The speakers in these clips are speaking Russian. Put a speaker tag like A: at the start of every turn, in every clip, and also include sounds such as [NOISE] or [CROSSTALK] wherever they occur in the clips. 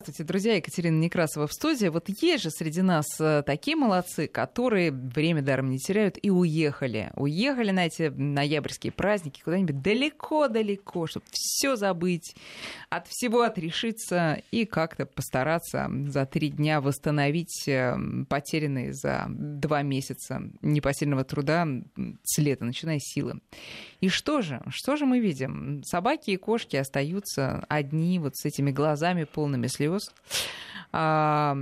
A: Здравствуйте, друзья. Екатерина Некрасова в студии. Вот есть же среди нас э, такие молодцы, которые время даром не теряют и уехали. Уехали на эти ноябрьские праздники куда-нибудь далеко-далеко, чтобы все забыть, от всего отрешиться и как-то постараться за три дня восстановить э, потерянные за два месяца непосильного труда с лета, начиная силы. И что же? Что же мы видим? Собаки и кошки остаются одни вот с этими глазами полными слез. А,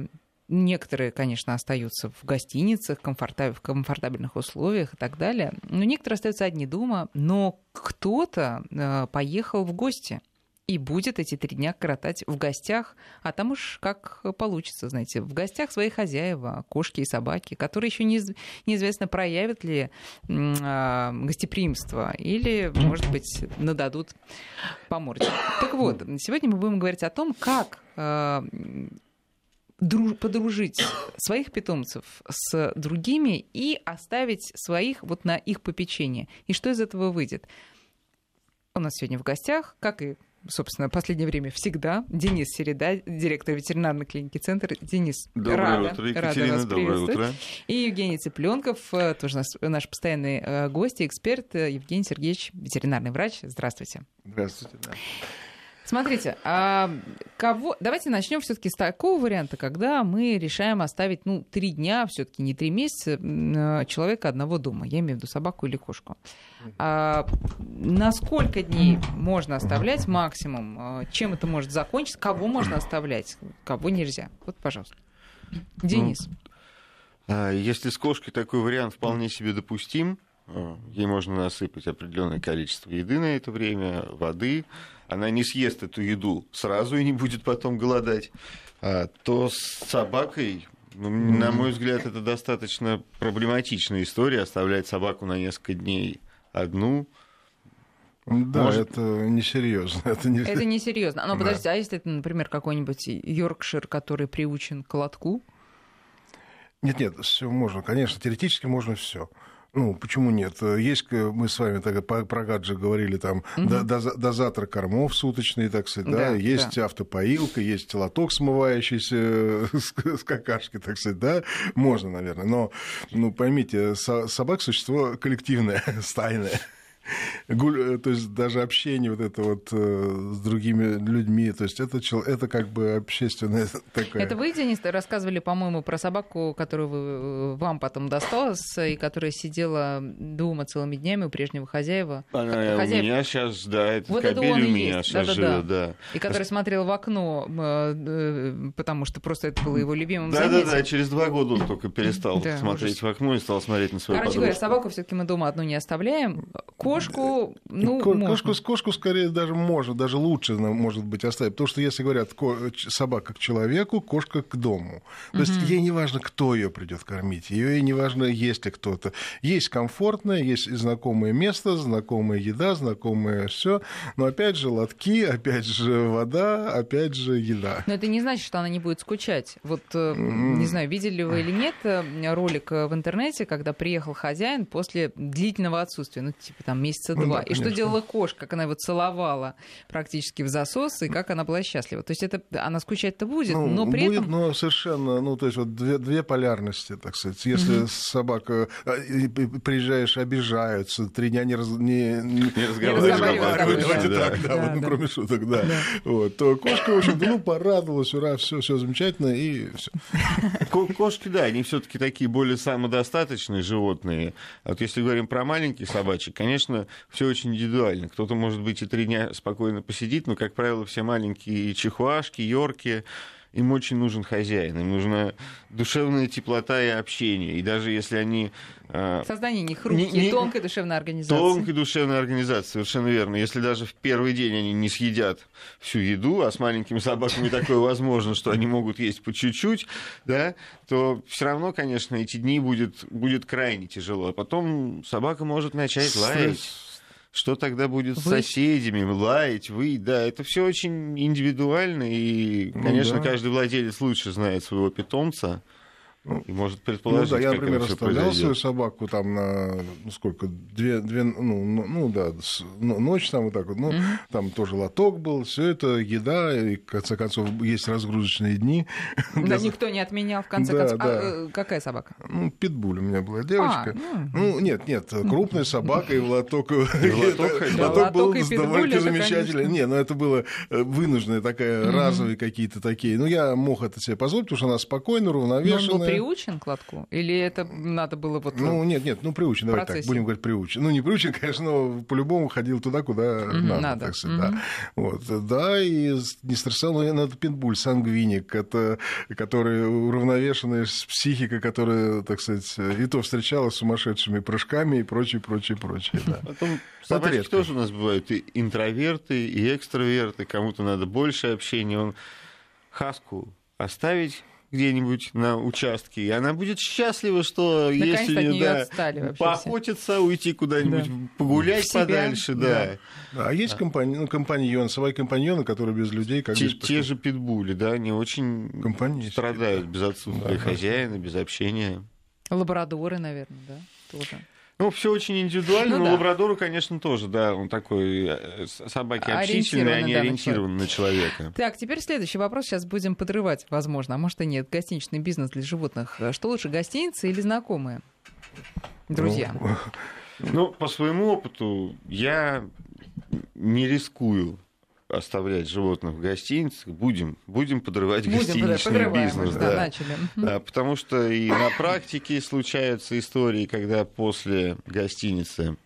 A: некоторые, конечно, остаются в гостиницах, в комфортабельных условиях и так далее. Но некоторые остаются одни дома, но кто-то а, поехал в гости и будет эти три дня коротать в гостях, а там уж как получится, знаете, в гостях свои хозяева, кошки и собаки, которые еще не, неизвестно, проявят ли э, гостеприимство или, может быть, нададут по морде. Так вот, сегодня мы будем говорить о том, как друж, подружить своих питомцев с другими и оставить своих вот на их попечение. И что из этого выйдет? У нас сегодня в гостях, как и собственно, в последнее время всегда. Денис Середа, директор ветеринарной клиники «Центр». Денис,
B: доброе
A: рада,
B: утро, Екатерина,
A: рада вас
B: доброе утро.
A: И Евгений Цыпленков, э, тоже наш, наш постоянный э, гость и эксперт, э, Евгений Сергеевич, ветеринарный врач. Здравствуйте.
B: Здравствуйте, да.
A: Смотрите, а кого... давайте начнем все-таки с такого варианта, когда мы решаем оставить, ну, три дня, все-таки не три месяца, человека одного дома. Я имею в виду собаку или кошку. А, на сколько дней можно оставлять максимум? А, чем это может закончиться? Кого можно оставлять? Кого нельзя? Вот, пожалуйста. Денис.
B: Ну, если с кошкой такой вариант вполне себе допустим, ей можно насыпать определенное количество еды на это время, воды, она не съест эту еду сразу и не будет потом голодать, а, то с собакой, ну, на мой взгляд, это достаточно проблематичная история, оставлять собаку на несколько дней одну.
C: Да, Может... это несерьезно. [LAUGHS]
A: Это, не... это несерьезно. Но да. подождите, а если это, например, какой-нибудь Йоркшир, который приучен к лотку?
C: Нет, нет, все можно. Конечно, теоретически можно все. Ну, почему нет? Есть, мы с вами тогда про гаджет говорили, там, угу. дозатор кормов суточный, так сказать, да, да есть да. автопоилка, есть лоток смывающийся с какашки, так сказать, да, можно, наверное, но, ну, поймите, собак существо коллективное, [LAUGHS] стайное. Э, то есть даже общение вот это вот э, с другими людьми, то есть это, это как бы общественное [LAUGHS] такое.
A: Это вы, Денис, рассказывали, по-моему, про собаку, которую вы, э, вам потом досталась, и которая сидела дома целыми днями у прежнего хозяеева.
B: Она Хозяев... у меня сейчас, да, это вот кабель это у меня есть. сейчас да, живет, да, да.
A: И который смотрел в окно, потому что просто это было его любимым
B: да,
A: занятием.
B: Да, да, через два года он только перестал да, смотреть ужас. в окно и стал смотреть на свою
A: Короче
B: подружку.
A: говоря, собаку все таки мы дома одну не оставляем. Кошку, ну,
C: Ко- кошку, кошку скорее даже может, даже лучше может быть оставить. Потому что если говорят собака к человеку, кошка к дому. То есть ей не важно, кто ее придет кормить, ее не важно, есть ли кто-то. Есть комфортное, есть знакомое место, знакомая еда, знакомое все. Но опять же лотки, опять же вода, опять же еда.
A: Но это не значит, что она не будет скучать. Вот не знаю, видели вы или нет э, ролик в интернете, когда приехал хозяин после длительного отсутствия, ну типа там месяца ну два. Да, и что делала кошка, как она его целовала практически в засос, и как она была счастлива. То есть это она скучать-то будет, ну, но при
C: будет,
A: этом...
C: но совершенно, ну, то есть вот две, две полярности, так сказать. Если угу. собака, а, приезжаешь, обижаются, три дня не, раз, не, не разговаривают, давайте да, так, да, да, вот, ну, да. кроме шуток, да. да. Вот, то кошка, в общем-то, ну, порадовалась, ура, все, все замечательно, и все.
B: Кошки, да, они все-таки такие более самодостаточные животные. Вот если говорим про маленьких собачек, конечно, все очень индивидуально. Кто-то, может быть, и три дня спокойно посидит, но, как правило, все маленькие чихуашки, йорки, им очень нужен хозяин, им нужна душевная теплота и общение. И даже если они...
A: А, Создание них хрупкие, не, не, тонкой душевной организации.
B: Тонкой душевной организации, совершенно верно. Если даже в первый день они не съедят всю еду, а с маленькими собаками такое возможно, что они могут есть по чуть-чуть, да, то все равно, конечно, эти дни будет, будет крайне тяжело. А потом собака может начать лаять что тогда будет с соседями, лаять, вы, да, это все очень индивидуально, и, ну конечно, ну, да. каждый владелец лучше знает своего питомца. Ну, может предположить,
C: ну, да, я, например, оставлял свою собаку там на, ну, сколько, две, две ну, ну, ну да, с, ну, ночь там вот так вот, ну, угу. там тоже лоток был, все это еда, и, в конце концов, есть разгрузочные дни.
A: Да, для... никто не отменял, в конце да, концов. А, да. А какая собака?
C: Ну, питбуль у меня была девочка. А, ну... ну, нет, нет, крупная собака и лоток. Лоток был довольно замечательный. Не, ну, это было э, вынужденное такая, разовые какие-то такие. Ну, я мог это себе позволить, потому что она спокойно, уравновешенная
A: приучен к лотку? Или это надо было вот...
C: Ну, нет, нет, ну, приучен, давай так, будем говорить, приучен. Ну, не приучен, конечно, но по-любому ходил туда, куда надо, надо, так сказать, да. Вот, да, и не стрессовал, но это пинбуль, сангвиник, это, который уравновешенная психика, которая, так сказать, и то встречалась с сумасшедшими прыжками и прочее, прочее, прочее, да.
B: Потом собачки тоже у нас бывают и интроверты, и экстраверты, кому-то надо больше общения, он хаску оставить где-нибудь на участке, и она будет счастлива, что если да, поохотиться, все. уйти куда-нибудь, да. погулять подальше, да.
C: да. А есть а. компаньон, ну, компаньоны, свои компаньоны, которые без людей как
B: те, те же питбули, да, они очень Компания страдают без отсутствия да. хозяина, без общения.
A: Лабрадоры, наверное, да, тоже.
B: Ну, все очень индивидуально, ну, но да. лабрадору, конечно, тоже, да, он такой э, собаки общительные, они да, ориентированы на человека.
A: Так, теперь следующий вопрос, сейчас будем подрывать, возможно, а может и нет. Гостиничный бизнес для животных. Что лучше, гостиницы или знакомые? Друзья.
B: Ну, ну по своему опыту я не рискую оставлять животных в гостиницах, будем, будем подрывать будем гостиничный бизнес. Да, да. Начали. Да, потому что и на практике случаются истории, когда после гостиницы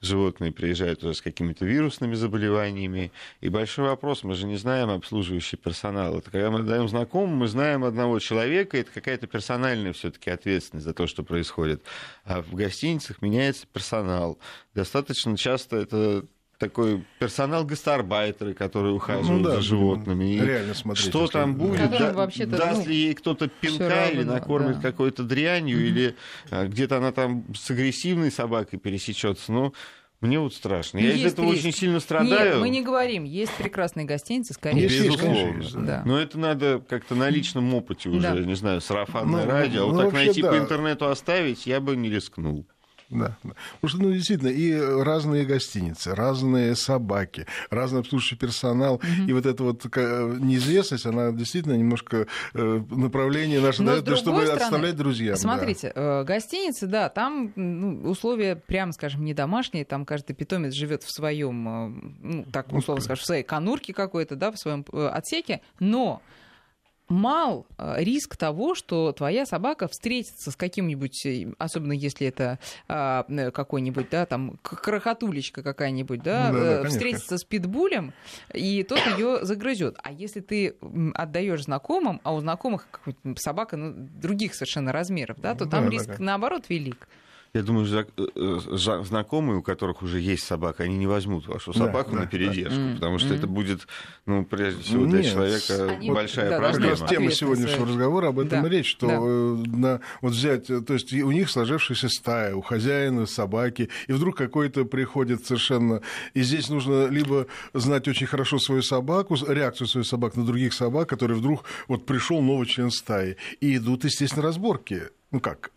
B: животные приезжают уже с какими-то вирусными заболеваниями. И большой вопрос, мы же не знаем обслуживающий персонал. Это когда мы даем знакомым, мы знаем одного человека, это какая-то персональная все-таки ответственность за то, что происходит. А в гостиницах меняется персонал. Достаточно часто это такой персонал гастарбайтеры, которые ухаживают ну, да, за животными. И реально смотреть. Что там будет? Да, даст ну, ли ей кто-то пинка равно, или накормит да. какой-то дрянью, mm-hmm. или а, где-то она там с агрессивной собакой пересечется. Ну, мне вот страшно. Я есть из этого риск. очень сильно страдаю.
A: Нет, мы не говорим. Есть прекрасные гостиницы, скорее
B: всего. Безусловно. Да. Но это надо как-то на личном опыте уже, да. не знаю, сарафанное ну, радио. А ну, вот так найти да. по интернету оставить, я бы не рискнул.
C: Да, да. Потому что, ну, действительно, и разные гостиницы, разные собаки, разный обслуживающий персонал. Угу. И вот эта вот неизвестность, она действительно немножко э, направление наше дает, чтобы стороны, отставлять друзьям.
A: Смотрите, да. Э, гостиницы, да, там ну, условия, прямо скажем, не домашние, там каждый питомец живет в своем, э, ну, так условно скажем, в своей конурке какой-то, да, в своем отсеке, но мал э, риск того, что твоя собака встретится с каким-нибудь, э, особенно если это а, э, какой-нибудь, да, там, крохотулечка какая-нибудь, да, ну, да, да встретится с питбулем, и тот ее загрызет. А если ты отдаешь знакомым, а у знакомых собака ну, других совершенно размеров, да, то там да, риск, да. наоборот, велик.
B: Я думаю, э, э, знакомые, у которых уже есть собака, они не возьмут вашу собаку да, на передержку, да. потому что mm-hmm. это будет, ну, прежде всего, для Нет. человека они... большая да, проблема.
C: Как раз тема сегодняшнего разговора об этом да. и речь, что да. Э, на, вот взять, то есть у них сложившаяся стая, у хозяина собаки, и вдруг какой-то приходит совершенно... И здесь нужно либо знать очень хорошо свою собаку, реакцию своей собак на других собак, который вдруг вот пришел новый член стаи, и идут, естественно, разборки. Ну как?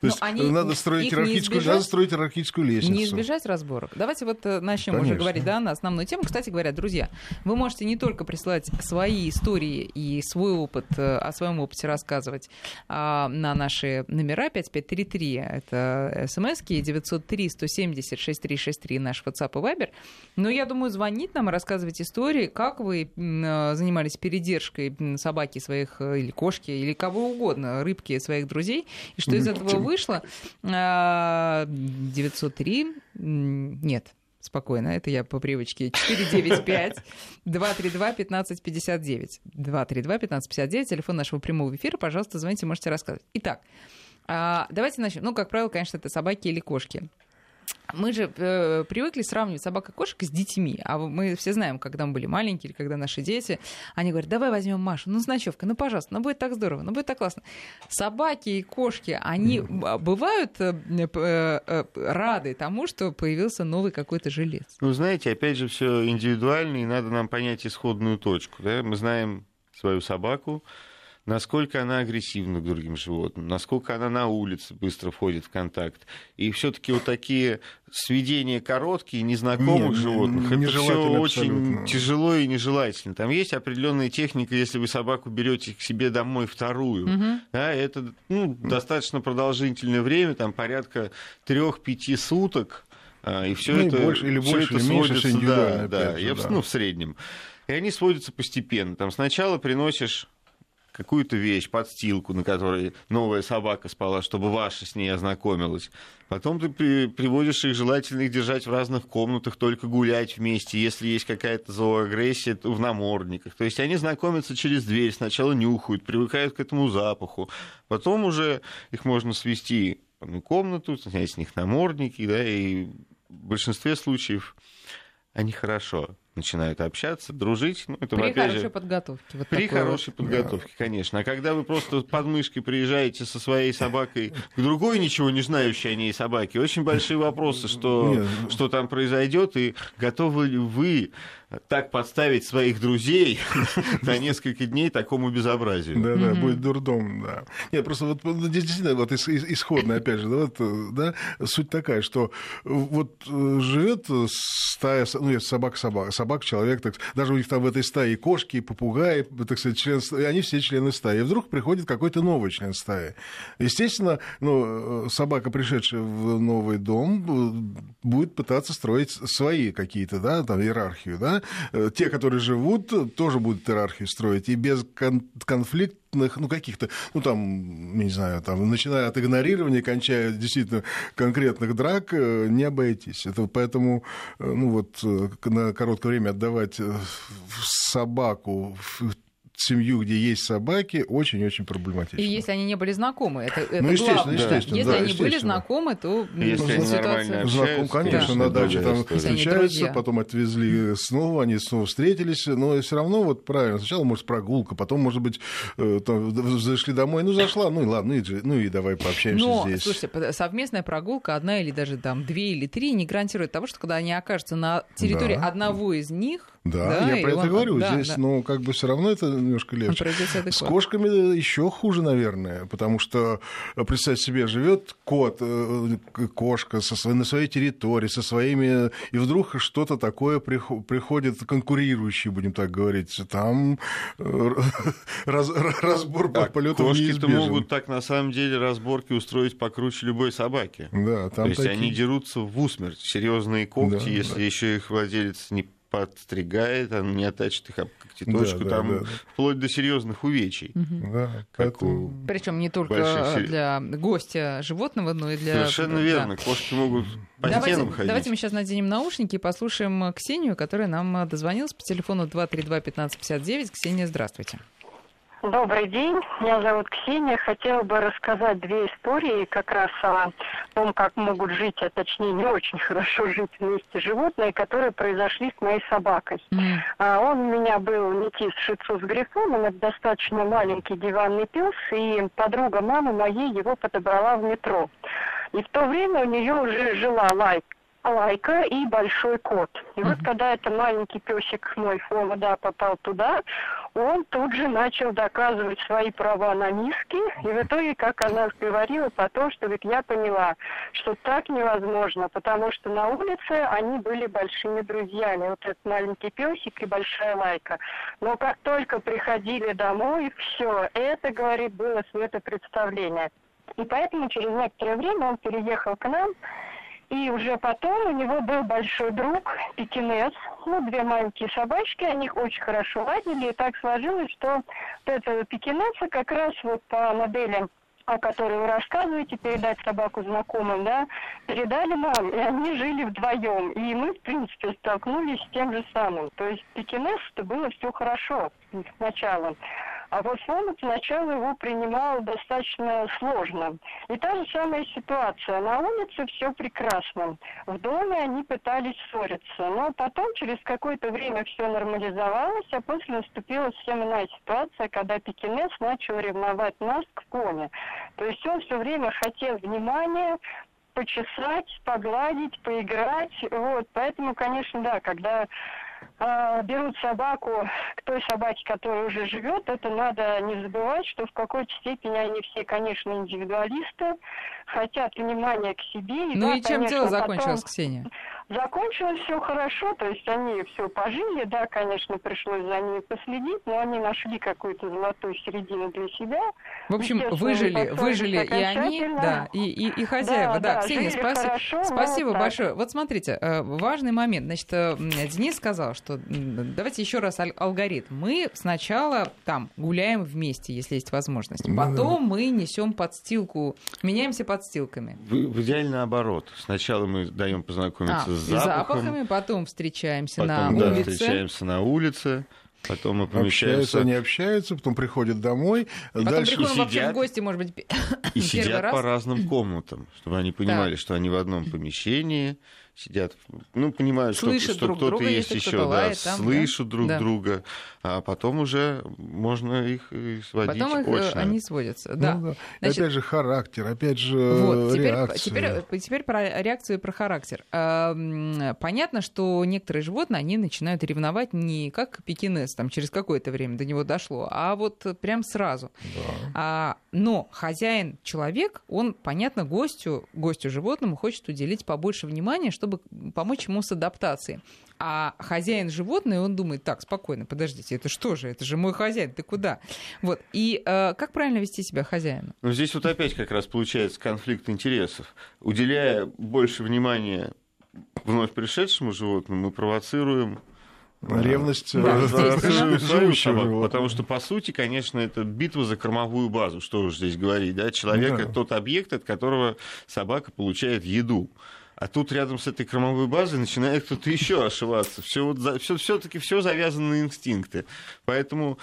C: То есть они, надо, строить иерархическую, избежать, надо строить иерархическую лестницу.
A: Не избежать разборок. Давайте вот э, начнем Конечно. уже говорить да, на основную тему. Кстати говоря, друзья, вы можете не только присылать свои истории и свой опыт, э, о своем опыте рассказывать а, на наши номера 5533, это смски 903 170 6363 наш WhatsApp и Viber. Но я думаю, звонить нам и рассказывать истории, как вы э, занимались передержкой собаки своих или кошки, или кого угодно, рыбки своих друзей, и что из этого вышло. 903, а, нет, спокойно, это я по привычке. 495 232 1559. 232 1559, телефон нашего прямого эфира. Пожалуйста, звоните, можете рассказывать. Итак, а, давайте начнем. Ну, как правило, конечно, это собаки или кошки. Мы же э, привыкли сравнивать собак и кошек с детьми. А мы все знаем, когда мы были маленькие или когда наши дети, они говорят, давай возьмем Машу, ну с ночевкой, ну пожалуйста, ну будет так здорово, ну будет так классно. Собаки и кошки, они бывают э, э, э, рады тому, что появился новый какой-то жилец.
B: Ну, знаете, опять же, все индивидуально, и надо нам понять исходную точку. Да? Мы знаем свою собаку, насколько она агрессивна к другим животным, насколько она на улице быстро входит в контакт. И все-таки вот такие сведения короткие, незнакомых Нет, животных, это все очень тяжело и нежелательно. Там есть определенная техника, если вы собаку берете к себе домой вторую, угу. да, это ну, достаточно продолжительное время, там порядка трех-пяти суток, а, и все ну, это, больше, или больше, это или меньше, да, да, же, я, да. Ну, в среднем. И они сводятся постепенно. Там сначала приносишь какую-то вещь, подстилку, на которой новая собака спала, чтобы ваша с ней ознакомилась. Потом ты при, приводишь их, желательно их держать в разных комнатах, только гулять вместе, если есть какая-то зооагрессия в намордниках. То есть они знакомятся через дверь, сначала нюхают, привыкают к этому запаху. Потом уже их можно свести в одну комнату, снять с них намордники, да, и в большинстве случаев они хорошо начинают общаться, дружить. Ну,
A: это, при хорошей же, подготовке.
B: Вот при хорошей вот. подготовке, конечно. А когда вы просто под мышкой приезжаете со своей собакой к другой, ничего не знающей о ней собаке, очень большие вопросы, что, что там произойдет, и готовы ли вы так подставить своих друзей [LAUGHS] на несколько дней такому безобразию.
C: Да, да, будет дурдом, да. Нет, просто вот действительно вот исходная, опять же, вот, да, суть такая, что вот э, живет стая, ну, собака-собака, собака-человек, так, даже у них там в этой стае кошки, попугаи, так сказать, член, они все члены стаи. И вдруг приходит какой-то новый член стаи. Естественно, ну, собака, пришедшая в новый дом, будет пытаться строить свои какие-то, да, там, иерархию, да, Э, те, которые живут, тоже будут иерархию строить, и без кон- конфликтных, ну, каких-то, ну, там, не знаю, там, начиная от игнорирования, кончая действительно конкретных драк, э, не обойтись. Это поэтому, э, ну, вот, на короткое время отдавать собаку семью, где есть собаки, очень-очень проблематично.
A: И если они не были знакомы, это, это
C: ну, естественно, главное. естественно.
A: Если
C: да,
A: они были знакомы, то
B: если они ситуация...
C: Знаком, конечно, да. на даче там встречаются, потом отвезли снова, они снова встретились, но все равно вот правильно, сначала может прогулка, потом может быть э, там, зашли домой, ну зашла, ну и ладно, ну и, ну и давай пообщаемся
A: но,
C: здесь.
A: Слушайте, совместная прогулка одна или даже там две или три не гарантирует того, что когда они окажутся на территории да. одного из них,
C: да, да я про это говорю. Да, Здесь, да. ну, как бы все равно это немножко легче. С кошками еще хуже, наверное, потому что, представь себе, живет кот, э, кошка со своей, на своей территории, со своими, и вдруг что-то такое приходит конкурирующее, будем так говорить. Там э, [LAUGHS] раз, разбор по полету
B: Кошки-то могут так, на самом деле, разборки устроить покруче любой собаки. Да, там То есть такие... они дерутся в усмерть. Серьезные когти, да, если да. еще их владелец не подстригает, он не оттачит их об когтеточку, да, там да, да. вплоть до серьезных увечий.
A: Угу. Да, поэтому... Причем не только больших... для гостя животного, но и для...
B: Совершенно верно. Да. Кошки могут по давайте, стенам ходить.
A: Давайте мы сейчас наденем наушники и послушаем Ксению, которая нам дозвонилась по телефону 232 1559. Ксения, здравствуйте.
D: Добрый день, меня зовут Ксения. Хотела бы рассказать две истории как раз о том, как могут жить, а точнее не очень хорошо жить вместе животные, которые произошли с моей собакой. Mm. А, он у меня был метис шицу с грифоном, это достаточно маленький диванный пес, и подруга мамы моей его подобрала в метро. И в то время у нее уже жила лайк лайка и большой кот. И mm-hmm. вот когда это маленький песик мой Фома, да, попал туда, он тут же начал доказывать свои права на миски. И в итоге, как она говорила, потом, что ведь я поняла, что так невозможно, потому что на улице они были большими друзьями. Вот этот маленький песик и большая лайка. Но как только приходили домой, все, это, говорит, было светопредставление. И поэтому через некоторое время он переехал к нам, и уже потом у него был большой друг, пекинес, ну, две маленькие собачки, они их очень хорошо ладили, и так сложилось, что вот этого пекинеса как раз вот по модели о которой вы рассказываете, передать собаку знакомым, да, передали нам, и они жили вдвоем. И мы, в принципе, столкнулись с тем же самым. То есть пекинес это было все хорошо сначала. А вот он сначала его принимал достаточно сложно. И та же самая ситуация. На улице все прекрасно. В доме они пытались ссориться. Но потом, через какое-то время все нормализовалось, а после наступила совсем иная ситуация, когда пекинес начал ревновать нас к коне. То есть он все время хотел внимания, почесать, погладить, поиграть. Вот. Поэтому, конечно, да, когда э, берут собаку к той собаке, которая уже живет, это надо не забывать, что в какой-то степени они все, конечно, индивидуалисты, хотят внимания к себе.
A: И ну да, и чем конечно, дело закончилось, потом... Ксения?
D: Закончилось все хорошо, то есть они все пожили, да, конечно, пришлось за ними последить, но они нашли какую-то золотую середину для себя.
A: В общем, выжили, выжили и они, да, и, и, и хозяева. Да, да, Ксения, спаси... хорошо, спасибо большое. Так. Вот смотрите, э, важный момент. Значит, э, Денис сказал, что давайте еще раз алгоритм. Мы сначала там гуляем вместе, если есть возможность. Ну Потом мы несем подстилку, меняемся подстилками.
B: В, в идеале наоборот. Сначала мы даем познакомиться а, с запахом. запахами,
A: потом встречаемся
B: потом,
A: на
B: да,
A: улице.
B: встречаемся на улице. Потом мы помещаемся...
C: Общаются, они общаются, потом приходят домой.
A: Потом дальше... приходим сидят, вообще в гости, может быть,
B: И сидят
A: раз.
B: по разным комнатам, чтобы они понимали, да. что они в одном помещении, сидят, ну, понимают, слышат что, что кто-то есть еще, да, лает, там, слышат да? друг да. друга, а потом уже можно их сводить
A: Потом их
B: очно.
A: они сводятся, да.
C: Ну, да. Значит, опять же характер, опять же вот, теперь, реакция.
A: Теперь, теперь про реакцию и про характер. Понятно, что некоторые животные, они начинают ревновать не как пекинес, там через какое-то время до него дошло, а вот прям сразу. Да. А, но хозяин, человек, он, понятно, гостю, гостю животному хочет уделить побольше внимания, чтобы помочь ему с адаптацией. А хозяин животное, он думает, так, спокойно, подождите, это что же, это же мой хозяин, ты куда? Вот. И э, как правильно вести себя хозяину?
B: Ну, здесь вот опять как раз получается конфликт интересов. Уделяя больше внимания вновь пришедшему животному, мы провоцируем
C: Ревность
B: да, э, собаку, потому что, по сути, конечно, это битва за кормовую базу, что уж здесь говорить, да, человек да. это тот объект, от которого собака получает еду. А тут рядом с этой кормовой базой начинает кто-то еще ошиваться. Все вот, все, все-таки все завязано на инстинкты. Поэтому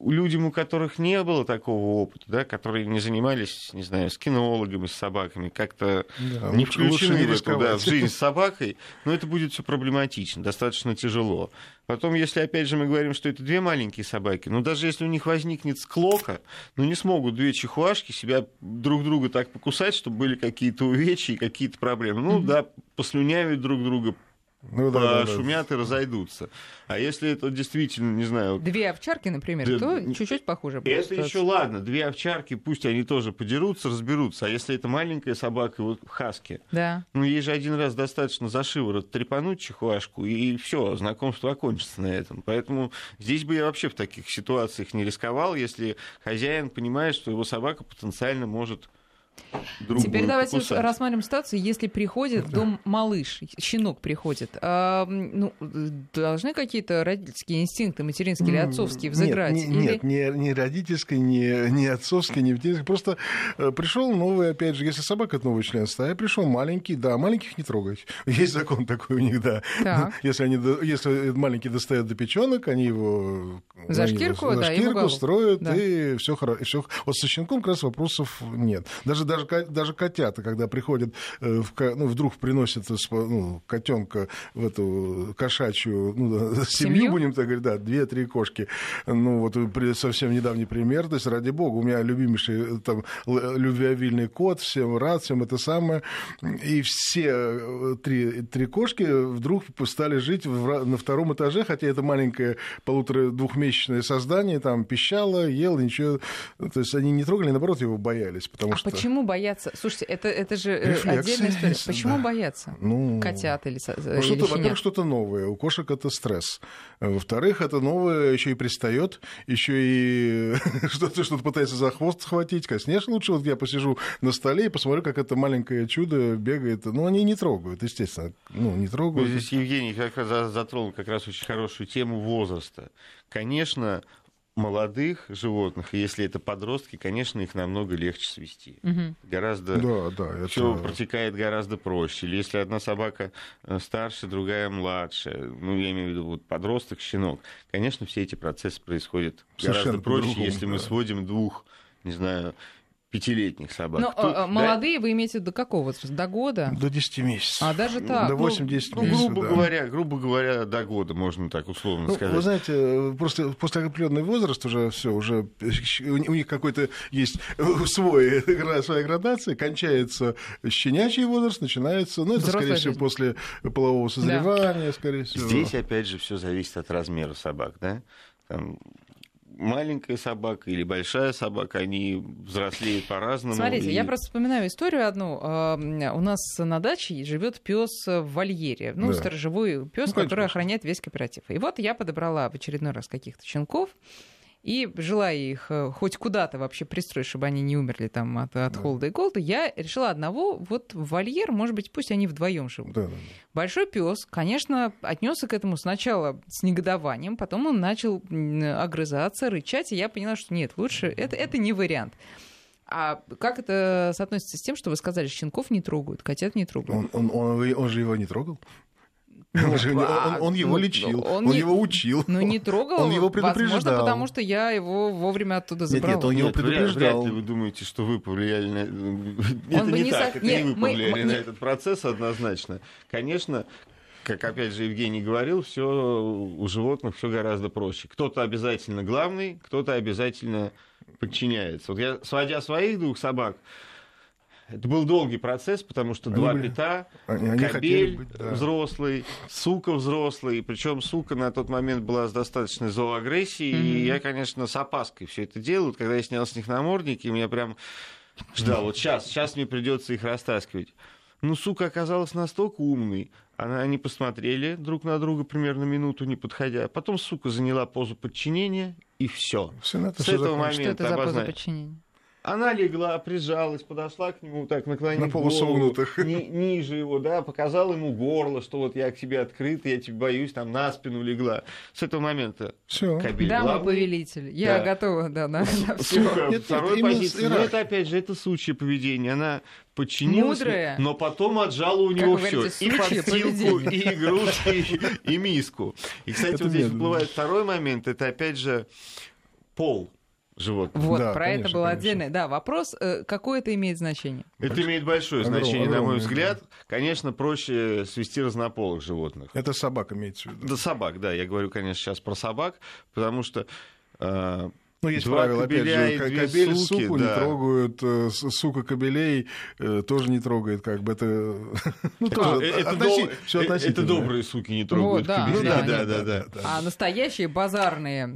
B: людям, у которых не было такого опыта, да, которые не занимались, не знаю, с кинологами, с собаками, как-то да, не включены в, эту, да, в жизнь с [LAUGHS] собакой, но это будет все проблематично, достаточно тяжело. Потом, если, опять же, мы говорим, что это две маленькие собаки, ну, даже если у них возникнет склока, ну, не смогут две чихуашки себя друг друга так покусать, чтобы были какие-то увечья и какие-то проблемы. Ну, mm-hmm. да, послюнявят друг друга, ну, да, пошумят да, да. и разойдутся. А если это действительно, не знаю...
A: Две овчарки, например, да, то чуть-чуть похуже будет.
B: Это еще ладно, две овчарки, пусть они тоже подерутся, разберутся. А если это маленькая собака, вот хаски,
A: да.
B: ну ей же один раз достаточно за шиворот трепануть чихуашку, и все, знакомство окончится на этом. Поэтому здесь бы я вообще в таких ситуациях не рисковал, если хозяин понимает, что его собака потенциально может
A: Теперь давайте покусать. рассмотрим ситуацию, если приходит в дом [LAUGHS] малыш, щенок приходит. А, ну, должны какие-то родительские инстинкты, материнские или отцовские взыграть?
C: Нет, не, или... нет не, не родительские, не, не отцовские, не материнские. Просто э, пришел новый, опять же, если собака это новый член стаи, пришел маленький, да, маленьких не трогать. [LAUGHS] Есть закон такой у них, да. Так. [LAUGHS] Если, они, если маленький достает до печенок, они его
A: за шкирку,
C: его,
A: да,
C: за шкирку строят, да. и все хорошо. Вот со щенком как раз вопросов нет. Даже даже, даже, даже котята, когда приходят, э, в, ну, вдруг приносят ну, котенка в эту кошачью ну, [LAUGHS] семью, семью, будем так говорить, да, две-три кошки. Ну, вот совсем недавний пример, то есть, ради бога, у меня любимейший там любвеобильный кот, всем рад, всем это самое. И все э, три, три кошки вдруг стали жить в, на втором этаже, хотя это маленькое полутора-двухмесячное создание, там пищало, ел, ничего. То есть они не трогали, наоборот, его боялись, потому
A: а
C: что...
A: почему боятся? Слушайте, это, это же э, Рефлексы отдельная история. Почему да. боятся? Ну, Котят или, ну,
C: или что Во-первых, что-то новое. У кошек это стресс. Во-вторых, это новое еще и пристает, еще и [LAUGHS] что-то что пытается за хвост схватить. Конечно, лучше вот я посижу на столе и посмотрю, как это маленькое чудо бегает. Ну, они не трогают, естественно. Ну, не трогают.
B: Здесь Евгений как раз затронул как раз очень хорошую тему возраста. Конечно, молодых животных, и если это подростки, конечно, их намного легче свести. Угу. Гораздо да, да, все это... протекает гораздо проще. Или если одна собака э, старше, другая младше, ну, я имею в виду вот подросток, щенок, конечно, все эти процессы происходят Совершенно гораздо проще, если да. мы сводим двух, не знаю, пятилетних собак.
A: Но
B: Тут,
A: а, молодые вы имеете до какого возраста? До года?
C: До 10 месяцев.
A: А даже так?
C: До 8-10
B: ну,
C: месяцев,
B: ну, грубо
C: да.
B: говоря, грубо говоря, до года, можно так условно
C: Ну,
B: сказать.
C: вы знаете, просто после определенный возраст уже все, уже у них какой-то есть свой, [LAUGHS] своя градация, кончается щенячий возраст, начинается, ну, это,
A: Взрослая
C: скорее всего,
A: жизнь.
C: после полового созревания, скорее всего.
B: Здесь, опять же, все зависит от размера собак, да? Там, маленькая собака или большая собака, они взрослеют по-разному.
A: Смотрите,
B: и-
A: я просто вспоминаю историю одну. А, У нас на даче живет пес в вольере, ну,
C: Да.
A: сторожевой пес,
C: Ну,
A: который охраняет весь кооператив. И вот я подобрала в очередной раз каких-то щенков. И желая их э, хоть куда-то вообще пристроить, чтобы они не умерли там от, от
C: Да.
A: холода и голода, я решила одного вот в вольер, может быть, пусть они вдвоем живут.
C: Да, да.
A: Большой пес, конечно, отнесся к этому сначала с негодованием, потом он начал огрызаться, рычать, и я поняла, что нет, лучше это, это не вариант. А как это соотносится с тем, что вы сказали, щенков не трогают, котят не трогают?
C: Он, он, он, он же его не трогал.
A: Ну,
C: Он,
A: а,
C: он его
A: ну,
C: лечил,
A: он
C: он,
A: не-
C: его учил.
A: Ну, не трогал,
C: Он его
A: возможно,
C: предупреждал.
A: потому что я его вовремя оттуда
C: Нет,
A: забрала.
C: нет, он его
B: Нет,
C: предупреждал.
B: Вряд ли вы думаете, что вы повлияли на... Это [LAUGHS]
A: бы
B: не
A: не
B: так,
A: со-
B: это
A: нет,
B: не вы повлияли
A: мы-
B: на этот процесс однозначно. Конечно, как опять же Евгений говорил, все у животных все гораздо проще. Кто-то обязательно главный, кто-то обязательно подчиняется. Вот я, сводя своих двух собак, это был долгий процесс, потому что
C: Они
B: два
C: были-
B: пита,
C: Они, они
B: кобель
C: быть, да.
B: взрослый, сука взрослый, причем сука на тот момент была с достаточной зооагрессией,
A: Мгм.
B: и я, конечно, с опаской все это делал. Вот Когда я снял с них намордники, меня прям ждал, вот сейчас, сейчас мне придется их растаскивать. Ну, сука оказалась настолько умной, она, они посмотрели друг на друга примерно минуту, не подходя. Потом сука заняла позу подчинения, и все. С этого
C: закончилось.
A: Что
B: момента
A: это за поза подчинения?
B: Она легла, прижалась, подошла к нему, так наклонив
C: На полусогнутых.
B: голову, ни- ниже его, да, показала ему горло, что вот я к тебе открыт, я тебя боюсь, там на спину легла. С этого момента
C: Все.
B: кабель
A: Дама
B: главный,
A: повелитель. Я
B: Да.
A: готова, да, на, на.
B: Сука,
C: Нет,
B: второй
C: нет.
B: Но это, опять же, это сучье поведение. Она подчинилась,
A: Мудрая.
B: но потом отжала у него все. И подстилку, и игрушки, и миску. И, кстати, вот здесь всплывает второй момент. Это, опять же, пол животного.
A: Вот,
C: Да,
A: про это
C: конечно,
A: был
C: конечно.
A: отдельный. Да, вопрос, э, какое это имеет значение?
B: Это имеет большое
C: Огром-
B: значение, на мой
C: огромное,
B: взгляд. Конечно, проще свести разнополых животных.
C: Это собака имеется в виду.
B: Да, собак, да, я говорю, конечно, сейчас про собак, потому что э,
C: Ну, есть
B: Два
C: правило, опять
B: кобеля
C: же,
B: и
C: ко-
B: две
C: кобель
B: суки,
C: суку
B: да.
C: не трогают, э, сука кобелей э, тоже не трогает, как бы это... [LAUGHS] Ну, тоже
B: это,
C: относи-
B: э,
C: относительно.
B: это добрые суки не трогают
A: да,
B: кобелей.
A: ну да,
B: да,
A: нет,
B: да, да.
A: А настоящие базарные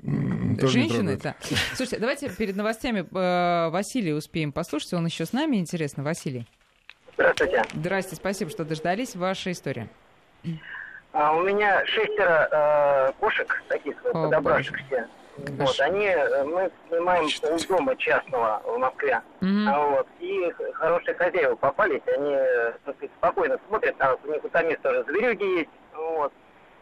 A: женщины, да. Слушайте, давайте перед новостями э, Василия успеем послушать. Он еще с нами, интересно. Василий.
E: Здравствуйте.
A: Здрасте, спасибо, что дождались. Ваша история.
E: А, у меня шестеро э, кошек, таких
A: О,
E: подобравшихся. Вот, они, э, мы снимаем у дома частного в Москве. А вот, и хорошие хозяева попались, они э, так сказать, спокойно смотрят, а у них там есть тоже зверюги есть, вот,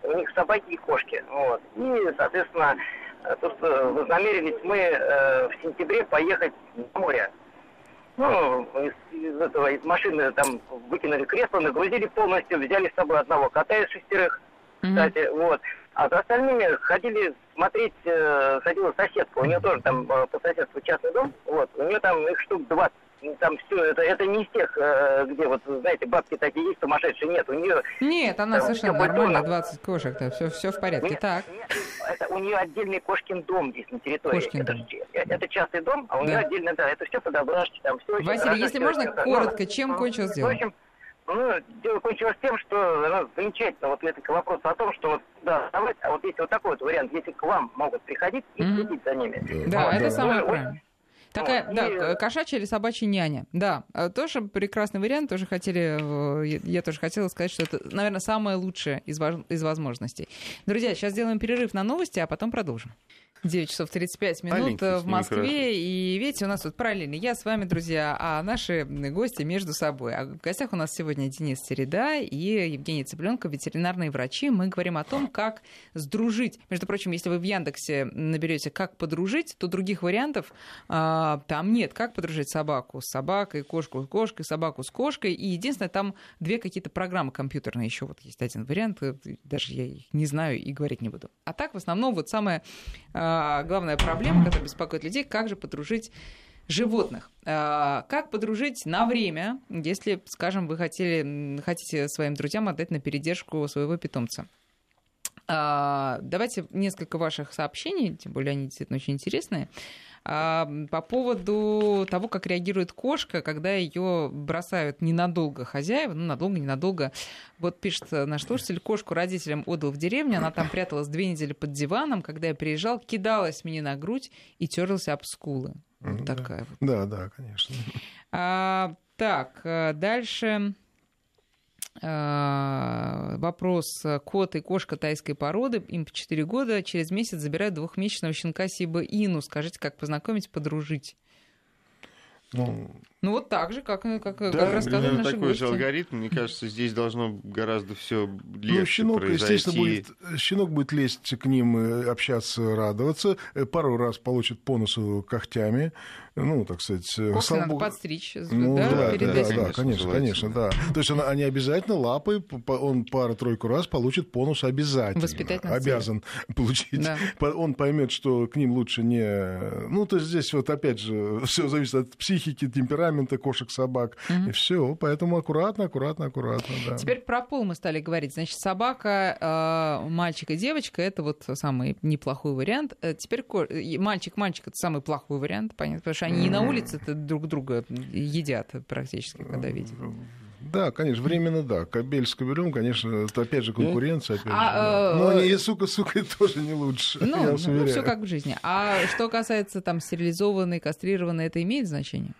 E: у них собаки и кошки, вот. И, соответственно, э, то, что вознамерились мы э, в сентябре поехать на море. Ну, из, из этого, из машины там выкинули кресло, нагрузили полностью, взяли с собой одного кота из шестерых,
A: Мгм.
E: кстати, вот. А за остальными ходили смотреть, э, ходила соседка, у нее тоже там э, по соседству частный дом, вот, у нее там их штук 20, Ну, там все, это, это не из тех, э, где вот, знаете, бабки такие есть сумасшедшие, нет, у нее...
A: Нет, она
E: Там
A: совершенно нормально,
E: культурно.
A: 20 кошек, да, все, все в порядке.
E: Нет,
A: Так,
E: нет, это у нее отдельный кошкин дом здесь на территории.
A: Кошкин
E: это,
A: дом.
E: ж- это частный дом, а у нее
A: Да.
E: отдельно, да, это все подобрашки, там все
A: Василий, если можно, коротко, чем кончилось дело?
E: В общем, ну, дело кончилось тем, что ну, замечательно, вот это к вопросу о том, что вот, да, давайте, а вот если вот такой вот вариант, если к вам могут приходить и
A: Мгм.
E: следить за ними.
A: да,
C: А,
A: это
C: да.
A: самое
E: Вот.
A: правильное. Такая, да, к- кошачья или собачья няня. Да, э, тоже прекрасный вариант. Тоже хотели, э, я- тоже хотела сказать, что это, наверное, самое лучшее из возможностей. Друзья, сейчас сделаем перерыв на новости, а потом продолжим. 9 часов 35 минут
B: Маленький,
A: э, в Москве.
B: хорошо.
A: И видите, у нас тут параллельно. Я с вами, друзья, а наши гости между собой. А в гостях у нас сегодня Денис Середа и Евгений Цыпленко, ветеринарные врачи. Мы говорим о том, как сдружить. Между прочим, если вы в Яндексе наберете «как подружить», то других вариантов а, там нет. Как подружить собаку с собакой, кошку с кошкой, собаку с кошкой. И единственное, там две какие-то программы компьютерные. Еще вот есть один вариант. э, Даже я их не знаю и говорить не буду. А так, в основном, вот самая а, главная проблема, которая беспокоит людей, как же подружить животных. А, как подружить на время, если, скажем, вы хотели, хотите своим друзьям отдать на передержку своего питомца? А, давайте несколько ваших сообщений, тем более они действительно очень интересные. А, по поводу того, как реагирует кошка, когда ее бросают ненадолго хозяева, ну, надолго, ненадолго. Вот пишет наш слушатель, кошку родителям отдал в деревню, она там пряталась две недели под диваном, когда я приезжал, кидалась мне на грудь и терлась об скулы. Вот
C: да.
A: такая вот.
C: Да, да, конечно.
A: А, так, э, дальше вопрос. Кот и кошка тайской породы, им по 4 года, через месяц забирают двухмесячного щенка Сиба Ину. Скажите, как познакомить, подружить?
C: Ну,
A: Ну вот так же, как, как, как
B: Да,
A: рассказывали
B: примерно
A: наши
B: такой
A: гости.
B: же алгоритм. Мне кажется, здесь должно гораздо все легче
C: ну, щенок,
B: произойти.
C: естественно, будет, щенок будет лезть к ним, э, общаться, радоваться. Э, Пару раз получит по носу когтями. Ну, так сказать... э,
A: Когти
C: слава
A: надо подстричь,
C: Ну,
A: да,
C: да,
A: перед
C: да,
A: этим.
C: да,
B: Конечно,
C: конечно, да. То есть он, они обязательно лапой, п- он пару-тройку раз получит бонус обязательно.
A: Воспитательных
C: Обязан [LAUGHS] получить.
A: Да.
C: По- Он поймет, что к ним лучше не... Ну, то есть здесь вот опять же все зависит от психики, темперамента кошек, собак. И все. Поэтому аккуратно, аккуратно, аккуратно, да.
A: Теперь про пол мы стали говорить. Значит, собака, э, мальчик и девочка это вот самый неплохой вариант. Э, Теперь ко- и мальчик-мальчик это самый плохой вариант, понятно, потому что они и на улице друг друга едят практически, когда видят.
C: Да, конечно, временно да. Кобель с кобелем, конечно, это опять же конкуренция. Опять
A: А,
C: же, да.
A: э,
C: Но и сука, сука [LAUGHS] тоже не лучше.
A: Ну,
C: уверяю.
A: все как в жизни. А что касается там стерилизованной, кастрированной, это имеет значение?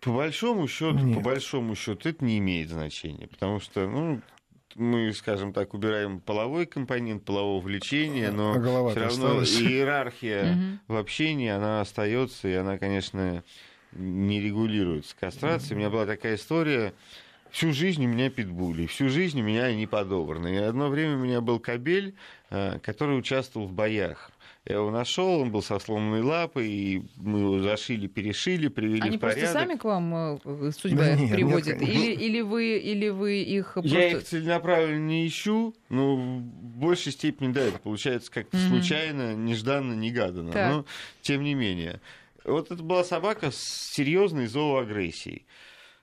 B: По большому счету, по
C: Нет.
B: большому счету, это не имеет значения, потому что, ну, мы, скажем так, убираем половой компонент, полового влечения, но
C: А
B: все равно
C: осталась.
B: иерархия в общении, она остается, и она, конечно, не регулируется. Кастрация. У меня была такая история. Всю жизнь у меня питбули, всю жизнь у меня они подобраны. И одно время у меня был кобель, э, который участвовал в боях. Я его нашел, он был со сломанной лапой, и мы его зашили, перешили, привели
A: Они
B: в порядок.
A: просто сами к вам э, судьба
C: Да
A: их
C: нет,
A: приводит?
C: нет,
A: или, или, вы, или вы их
B: Я
A: просто...
B: их целенаправленно не ищу, но в большей степени, да, это получается как-то
A: Мгм.
B: случайно, нежданно, негаданно.
A: Так.
B: Но тем не менее. Вот это была собака с серьезной зооагрессией.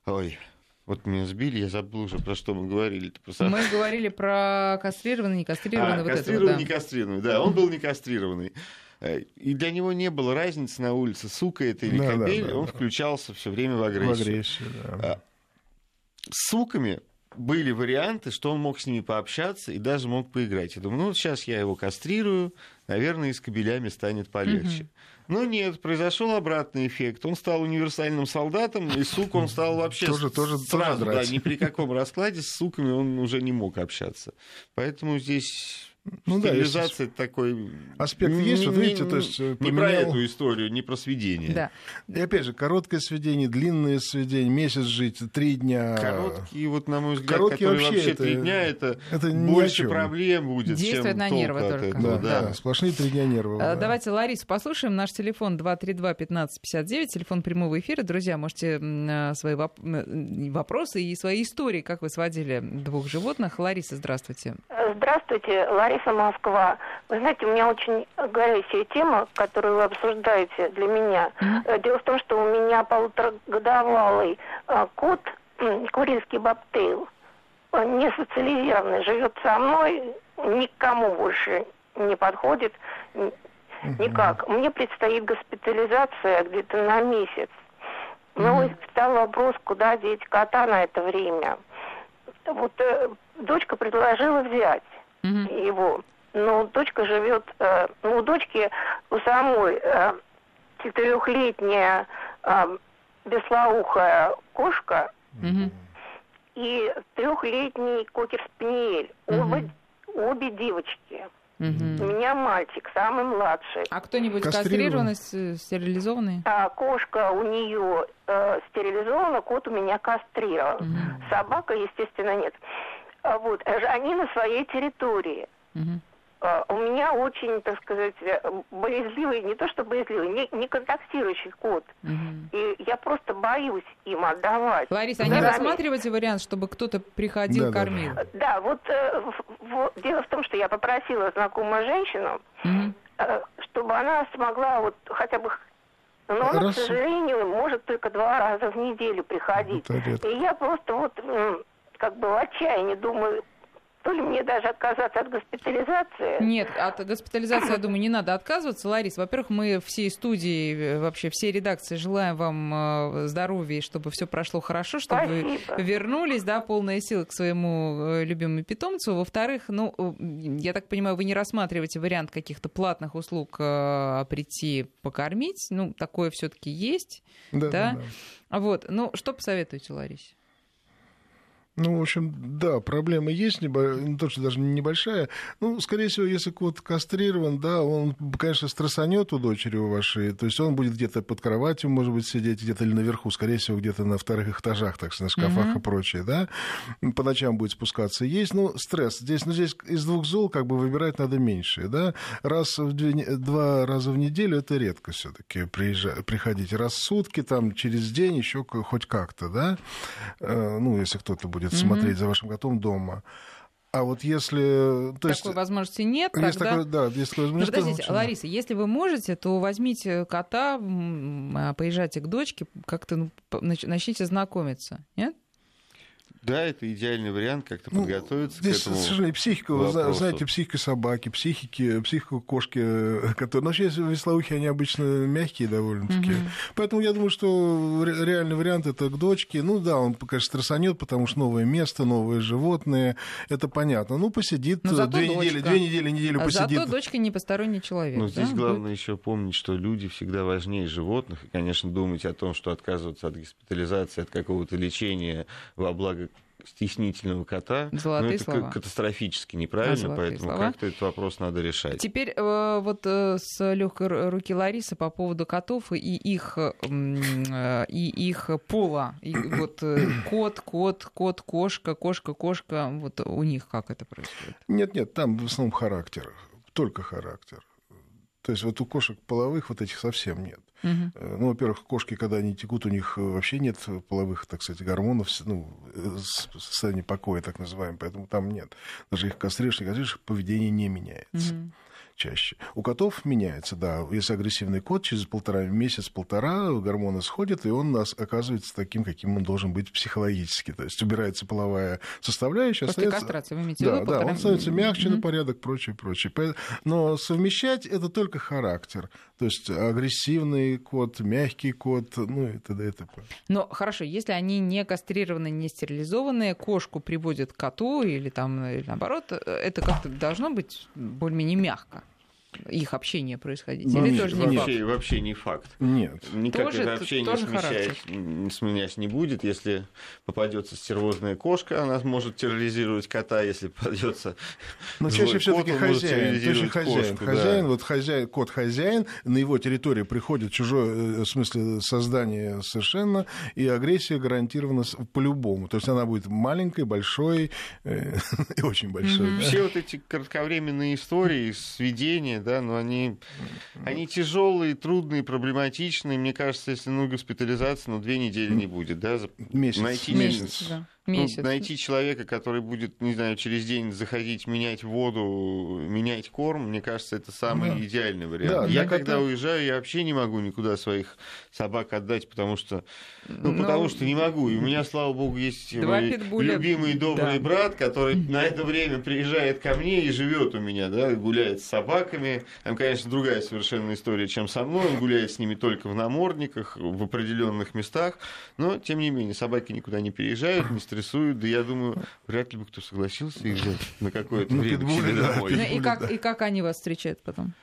B: Ой, вот меня сбили, я забыл уже, про что мы говорили. Про со-
A: Мы говорили про кастрированный, не кастрированный,
B: А,
A: вот
B: кастрированный,
A: да.
B: не кастрированный, да, он был не кастрированный. Э, И для него не было разницы на улице, сука это или
C: Да, да,
B: кобель,
C: да,
B: он
C: да.
B: включался все время в
C: В
B: агрессию.
C: агрессию, да.
B: А, с суками были варианты, что он мог с ними пообщаться и даже мог поиграть. Я думаю, ну, сейчас я его кастрирую, наверное, и с кобелями станет полегче. Но нет, произошел обратный эффект. Он стал универсальным солдатом, и сук он стал вообще
C: Тоже- тоже-
B: сразу,
C: тоже
B: да, ни при каком раскладе с суками он уже не мог общаться. Поэтому здесь
C: Ну да,
B: стерилизация это такой...
C: аспект
B: не-
C: есть, вот
B: не-
C: видите, то есть, э,
B: Не про
C: поменял-
B: эту историю, не про сведение.
A: Да.
C: И опять же, короткое сведение, длинное сведение, месяц жить, три дня.
B: Короткие, вот, на мой взгляд,
C: Короткие
B: которые
C: вообще
B: вообще
C: это-
B: три дня, это,
C: это
B: больше проблем будет,
A: Действует
B: чем
A: на нервы только.
C: Да,
B: да.
C: да, сплошные три дня нервов.
A: Э,
C: да.
A: Давайте Ларису послушаем. Наш телефон 232-1559, телефон прямого эфира. Друзья, можете э, свои воп- вопросы и свои истории, как вы сводили двух животных. Лариса, здравствуйте.
F: Здравствуйте, Лариса Москва. Вы знаете, у меня очень горячая тема, которую вы обсуждаете для меня. Э, Дело в том, что у меня полуторагодовалый э, кот, курильский бобтейл, э, не социализированный, живет со мной, никому больше не подходит, никак. Мне предстоит госпитализация где-то на месяц. Ну, и встал вопрос, куда деть кота на это время. Вот э, дочка предложила взять
A: Мгм.
F: его. Но дочка живет, э, ну, у дочки у самой э, четырехлетняя э, беслоухая кошка
A: Мгм.
F: и трехлетний кокер спаниель.
A: Мгм.
F: Оба, обе девочки.
A: Мгм.
F: У меня мальчик, самый младший.
A: А кто-нибудь
C: Кастрирован?
A: кастрированный, с- стерилизованный?
F: А кошка у нее э, стерилизована, кот у меня кастрирован.
A: Мгм.
F: Собака, естественно, нет. Вот, э, они на своей территории. А, У меня очень, так сказать, э, боязливый, не то что боязливый, не, не контактирующий кот.
A: Мгм.
F: И я просто боюсь им отдавать.
A: Лариса, а не
F: Да.
A: рассматриваете вариант, чтобы кто-то приходил,
C: Да, да,
A: кормил?
F: Да, вот, э, в- в- дело в том, что я попросила знакомую женщину, э, чтобы она смогла вот хотя бы
D: Но он, Раз... к сожалению, может только два раза в неделю приходить. И я просто вот как бы в отчаянии думаю, то ли мне даже отказаться от госпитализации.
A: Нет, от госпитализации, я думаю, не надо отказываться. Ларис, во-первых, мы всей студии, э, вообще всей редакции желаем вам э, здоровья, чтобы все прошло хорошо, чтобы Спасибо. вы вернулись, да, полная сила к своему э, любимому питомцу. Во-вторых, ну, я так понимаю, вы не рассматриваете вариант каких-то платных услуг прийти покормить. Ну, такое все-таки есть. Да, да? да, да. Вот. Ну, что посоветуете, Ларисе?
C: Ну, в общем, да, проблема есть, не то, что даже небольшая. Ну, скорее всего, если кот кастрирован, да, он, конечно, стрессанет у дочери у вашей, то есть он будет где-то под кроватью, может быть, сидеть где-то или наверху, скорее всего, где-то на вторых этажах, так сказать, на шкафах mm-hmm. и прочее, да, по ночам будет спускаться. Есть, ну, стресс. Здесь, ну, здесь из двух зол как бы выбирать надо меньше, да. Раз в две, два раза в неделю это редко все таки приходить. Раз в сутки, там, через день еще хоть как-то, да, э, ну, если кто-то будет будет mm-hmm. смотреть за вашим котом дома. А вот если...
A: То такой есть, возможности нет, есть тогда... Такой, да, если возможность... Ну, подождите, Лариса, если вы можете, то возьмите кота, а, поезжайте к дочке, как-то ну, начните знакомиться, нет?
B: Да, это идеальный вариант как-то ну, подготовиться
C: здесь,
B: к этому. К
C: сожалению, психика, вопросу. знаете, психика собаки, психики, психика кошки, которые. Ну, вообще, веслоухи, они обычно мягкие довольно-таки. Угу. Поэтому я думаю, что реальный вариант это к дочке. Ну да, он, конечно, стрессанет, потому что новое место, новые животные. Это понятно. Ну, посидит две дочка. недели, две недели, неделю а посидит.
A: Зато дочка не посторонний человек.
B: Но да? здесь главное еще помнить, что люди всегда важнее животных. И, конечно, думать о том, что отказываться от госпитализации, от какого-то лечения во благо стеснительного кота,
A: Золотые
B: ну, это
A: слова.
B: катастрофически неправильно, поэтому слова. как-то этот вопрос надо решать.
A: Теперь э, вот э, с легкой руки Ларисы по поводу котов и их, э, и их пола. И вот кот, кот, кот, кошка, кошка, кошка, вот у них как это происходит?
C: Нет, нет, там в основном характер, только характер. То есть вот у кошек половых вот этих совсем нет. Угу. Ну, во-первых, кошки, когда они текут, у них вообще нет половых, так сказать, гормонов, ну, состояние покоя, так называемое, поэтому там нет. Даже их кастрируешь, кастрируешь, поведение не меняется. Угу чаще. У котов меняется, да. Если агрессивный кот, через полтора месяц-полтора гормоны сходят, и он нас оказывается таким, каким он должен быть психологически. То есть убирается половая составляющая.
A: После остается... кастрации вы имеете
C: Да, да, он становится мягче mm-hmm. на порядок, прочее, прочее. Но совмещать это только характер. То есть агрессивный кот, мягкий кот, ну и т.д. и т.п.
A: Но хорошо, если они не кастрированы, не стерилизованные, кошку приводят к коту или там или наоборот, это как-то должно быть более-менее мягко их общение происходить?
B: Ну,
A: Или тоже не
B: вообще, факт? Вообще не факт.
C: Нет.
B: Никак тоже, это общение тоже смещать, сменять не будет. Если попадется стервозная кошка, она может терроризировать кота, если попадется
C: Но чаще все таки хозяин. Чаще хозяин. Кошку, хозяин, да. вот хозяин, кот хозяин, на его территории приходит чужое, э, в смысле, создание совершенно, и агрессия гарантирована по-любому. То есть она будет маленькой, большой э, [LAUGHS] и очень большой.
B: Все вот эти кратковременные истории, сведения, да, но они, они тяжелые, трудные, проблематичные. Мне кажется, если ну госпитализация, ну две недели не будет, да,
C: месяц.
B: найти
A: месяц. месяц да.
B: Ну, месяц. Ну, найти человека, который будет, не знаю, через день заходить, менять воду, менять корм, мне кажется, это самый да. идеальный вариант. Да, я когда это... уезжаю, я вообще не могу никуда своих собак отдать, потому что, ну, Но... потому что не могу. И у меня, [LAUGHS] слава богу, есть Два мой питбуля... любимый добрый да. брат, который [LAUGHS] на это время приезжает ко мне и живет у меня, да, гуляет с собаками. Там, конечно, другая совершенно история, чем со мной. Он гуляет с ними только в намордниках, в определенных местах. Но, тем не менее, собаки никуда не переезжают, не стрессуют. Да я думаю, вряд ли бы кто согласился их взять на какое-то ну, время питбули,
A: да, домой. Ну, и, как, и как они вас встречают потом?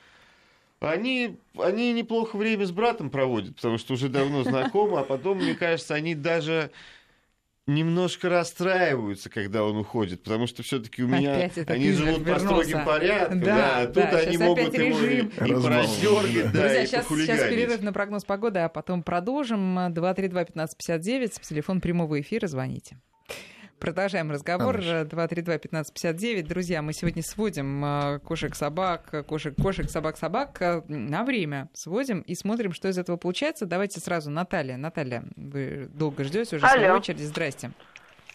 B: Они, они неплохо время с братом проводят, потому что уже давно знакомы, а потом, мне кажется, они даже немножко расстраиваются, когда он уходит, потому что все-таки у меня они живут вернулся. по строгим порядкам, да, да, а тут да, они могут его и, и продергать, да,
A: Друзья,
B: и
A: сейчас, сейчас перерыв на прогноз погоды, а потом продолжим. 232-1559, телефон прямого эфира, звоните. Продолжаем разговор. 232-1559. Друзья, мы сегодня сводим э, кошек-собак, кошек-кошек, собак-собак э, на время. Сводим и смотрим, что из этого получается. Давайте сразу Наталья. Наталья, вы долго ждете уже Алло. своей очереди. Здрасте.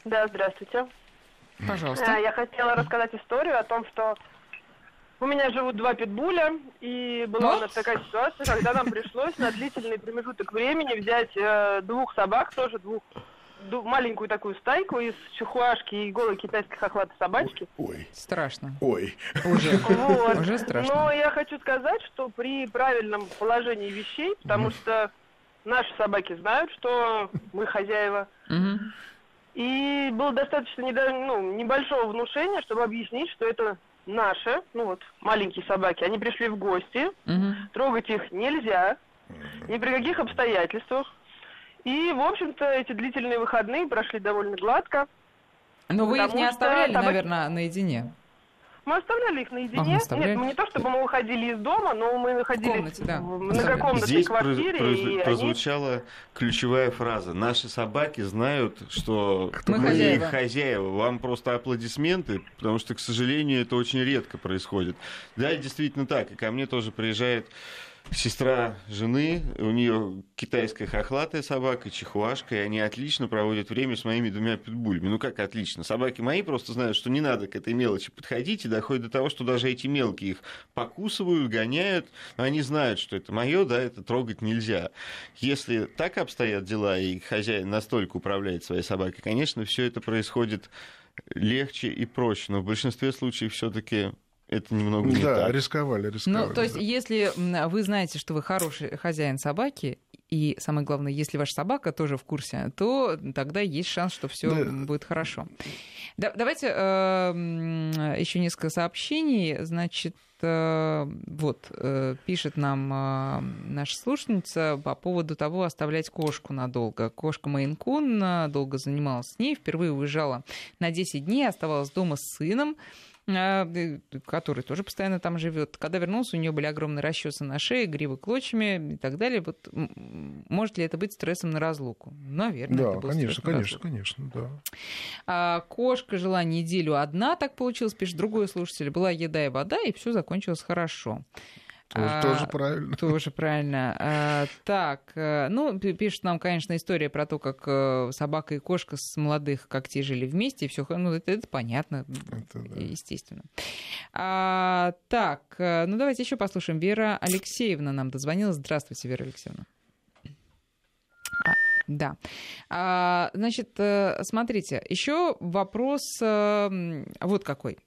D: Да, здравствуйте.
A: Пожалуйста.
D: Э, я хотела рассказать историю о том, что
G: У меня живут два питбуля, и была у нас такая ситуация, когда нам пришлось на длительный промежуток времени взять э, двух собак, тоже двух маленькую такую стайку из чехуашки и голой китайской хохлатой собачки.
C: Ой.
A: Страшно.
C: Ой.
A: Уже. [LAUGHS]
G: Вот.
A: Уже страшно.
G: Но я хочу сказать, что при правильном положении вещей, потому mm. что наши собаки знают, что мы хозяева. Mm-hmm. И было достаточно недо... ну, небольшого внушения, чтобы объяснить, что это наши, ну вот, маленькие собаки. Они пришли в гости, mm-hmm. трогать их нельзя, ни при каких обстоятельствах. И, в общем-то, эти длительные выходные прошли довольно гладко.
A: Но вы их не оставляли, собаки... наверное, наедине?
G: Мы оставляли их наедине. Ага, Нет, мы не то чтобы мы уходили из дома, но мы находились в, комнате, да. в многокомнатной
B: Здесь
G: квартире.
B: Проз, и прозвучала они... ключевая фраза. Наши собаки знают, что
A: мы, мы хозяева.
B: их хозяева. Вам просто аплодисменты, потому что, к сожалению, это очень редко происходит. Да, действительно так. И ко мне тоже приезжает сестра жены, у нее китайская хохлатая собака, чихуашка, и они отлично проводят время с моими двумя питбулями. Ну как отлично? Собаки мои просто знают, что не надо к этой мелочи подходить, и доходит до того, что даже эти мелкие их покусывают, гоняют, но они знают, что это мое, да, это трогать нельзя. Если так обстоят дела, и хозяин настолько управляет своей собакой, конечно, все это происходит легче и проще, но в большинстве случаев все-таки это немного не
C: да,
B: так.
C: рисковали, рисковали.
A: Ну, то есть, да. если вы знаете, что вы хороший хозяин собаки, и самое главное, если ваша собака тоже в курсе, то тогда есть шанс, что все да. будет хорошо. Да, давайте э, еще несколько сообщений. Значит, э, вот э, пишет нам э, наша слушательница по поводу того, оставлять кошку надолго. Кошка Мейнкун э, долго занималась с ней, впервые уезжала на 10 дней, оставалась дома с сыном. А, который тоже постоянно там живет. Когда вернулся, у нее были огромные расчесы на шее, гривы клочьями и так далее. Вот может ли это быть стрессом на разлуку? Наверное.
C: Да,
A: это был
C: конечно, конечно, конечно, да.
A: А, кошка жила неделю одна, так получилось, пишет другой слушатель. Была еда и вода, и все закончилось хорошо.
C: Тоже, а, тоже правильно.
A: Тоже правильно. А, так, э, ну, пишет нам, конечно, история про то, как э, собака и кошка с молодых когтей жили вместе, и все, ну, это, это понятно, это, да. естественно. А, так, э, ну, давайте еще послушаем. Вера Алексеевна нам дозвонилась. Здравствуйте, Вера Алексеевна. А, да. А, значит, смотрите, еще вопрос вот какой.